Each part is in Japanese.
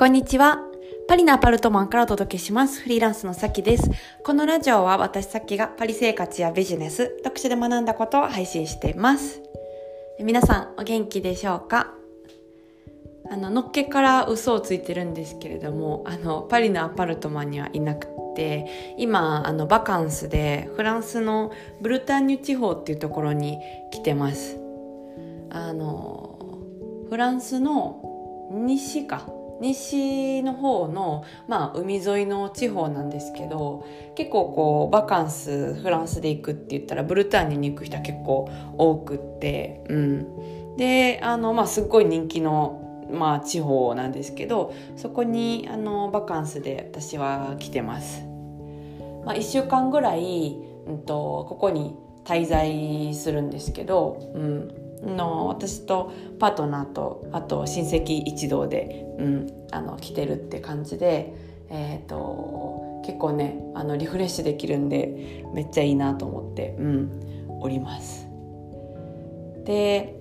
こんにちは。パリのアパルトマンからお届けします。フリーランスのさきです。このラジオは私さきがパリ生活やビジネス、読書で学んだことを配信しています。皆さんお元気でしょうか？あの、のっけから嘘をついてるんですけれども、あの、パリのアパルトマンにはいなくて、今、あの、バカンスでフランスのブルターニュ地方っていうところに来てます。あの、フランスの西か西の方の、まあ、海沿いの地方なんですけど結構こうバカンスフランスで行くって言ったらブルターニュに行く人は結構多くって、うん、であの、まあ、すっごい人気の、まあ、地方なんですけどそこにあのバカンスで私は来てます。まあ、1週間ぐらい、うんと、ここに滞在するんですけど、うん、の私とパートナーとあと親戚一同で、うん、あの来てるって感じで、えーと、結構ねあのリフレッシュできるんでめっちゃいいなと思って、うん、おります。で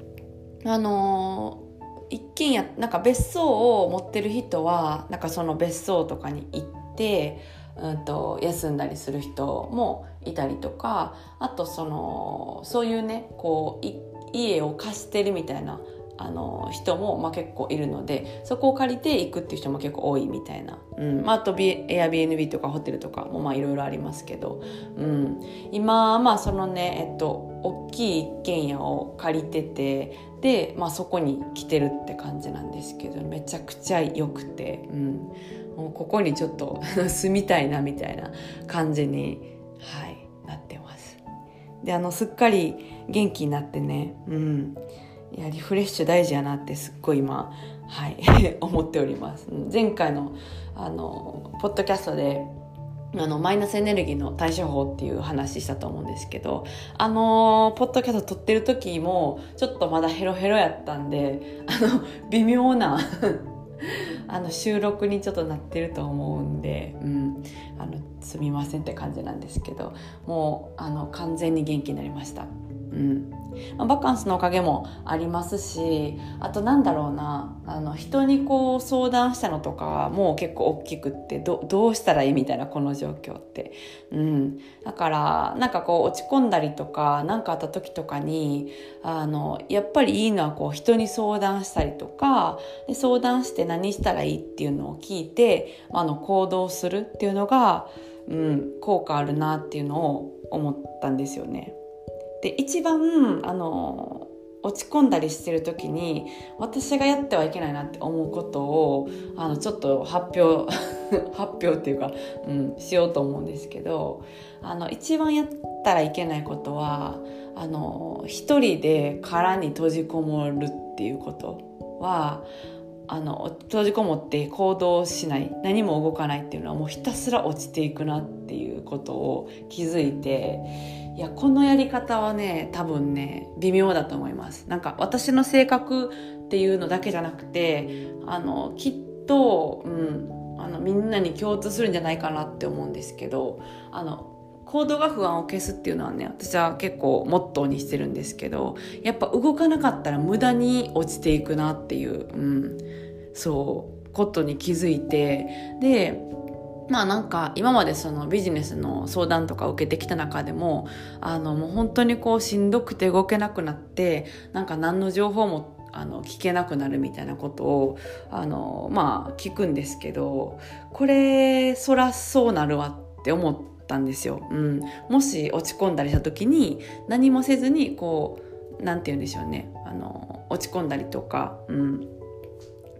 あの一軒家なんか別荘を持ってる人はなんかその別荘とかに行ってうんと休んだりする人もいたりとかあとそのそういうねこう家を貸してるみたいなあの人も、まあ、結構いるのでそこを借りて行くっていう人も結構多いみたいな、うん。まあ、あと Airbnb とかホテルとかもいろいろありますけど、うん、今まあそのねえっと大きい一軒家を借りててで、まあ、そこに来てるって感じなんですけどめちゃくちゃ良くて、うん、もうここにちょっと 住みたいなみたいな感じに、はい、であのすっかり元気になってね、うん、いやリフレッシュ大事やなってすっごい今、はい、思っております。前回のあのポッドキャストであのマイナスエネルギーの対処法っていう話したと思うんですけどあのポッドキャスト撮ってる時もちょっとまだヘロヘロやったんであの微妙な あの収録にちょっとなってると思うんで、うん、すみませんって感じなんですけどもうあの完全に元気になりました。うん、バカンスのおかげもありますしあとなんだろうなあの人にこう相談したのとかはもう結構大きくってどどうしたらいいみたいなこの状況って、うん、だからなんかこう落ち込んだりとか何かあった時とかにあのやっぱりいいのはこう人に相談したりとかで相談して何したらいいっていうのを聞いてあの行動するっていうのが、うん、効果あるなっていうのを思ったんですよね。で一番あの落ち込んだりしてる時に私がやってはいけないなって思うことをあのちょっと発表 発表っていうか、うん、しようと思うんですけどあの一番やったらいけないことはあの一人で殻に閉じこもるっていうことはあの閉じこもって行動しない何も動かないっていうのはもうひたすら落ちていくなっていうことを気づいていやこのやり方はね多分ね微妙だと思います。なんか私の性格っていうのだけじゃなくてあのきっと、うん、あのみんなに共通するんじゃないかなって思うんですけどあの行動が不安を消すっていうのはね私は結構モットーにしてるんですけどやっぱ動かなかったら無駄に落ちていくなっていう、うん、そうことに気づいてでまあなんか今までそのビジネスの相談とか受けてきた中でもあのもう本当にこうしんどくて動けなくなってなんか何の情報もあの聞けなくなるみたいなことをあのまあ聞くんですけどこれそらそうなるわって思ってたんですよ。うん、もし落ち込んだりした時に何もせずにこうなんて言うんでしょうね。あの落ち込んだりとか、うん、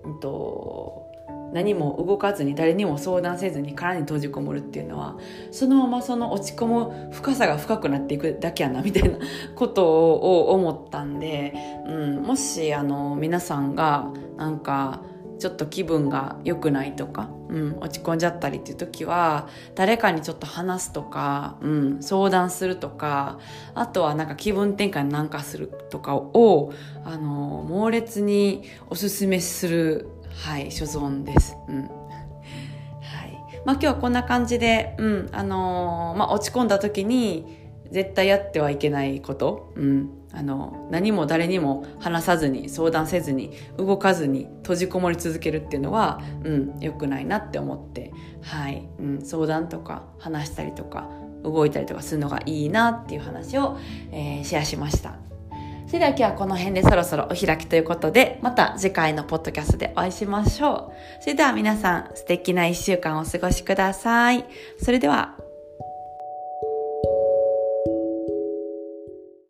うんと何も動かずに誰にも相談せずに殻に閉じこもるっていうのはそのままその落ち込む深さが深くなっていくだけやなみたいなことを思ったんで、うん、もしあの皆さんがなんかちょっと気分が良くないとか、うん、落ち込んじゃったりっていう時は誰かにちょっと話すとか、うん、相談するとかあとはなんか気分転換なんかするとかをあの猛烈におすすめするはい所存です。うんはいまあ、今日はこんな感じで、うんあのー、まあ、落ち込んだ時に絶対やってはいけないこと、うん、あの何も誰にも話さずに相談せずに動かずに閉じこもり続けるっていうのは、うん、良くないなって思って、はいうん、相談とか話したりとか動いたりとかするのがいいなっていう話を、えー、シェアしました。それでは今日はこの辺でそろそろお開きということで、また次回のポッドキャストでお会いしましょう。それでは皆さん素敵な一週間をお過ごしください。それでは。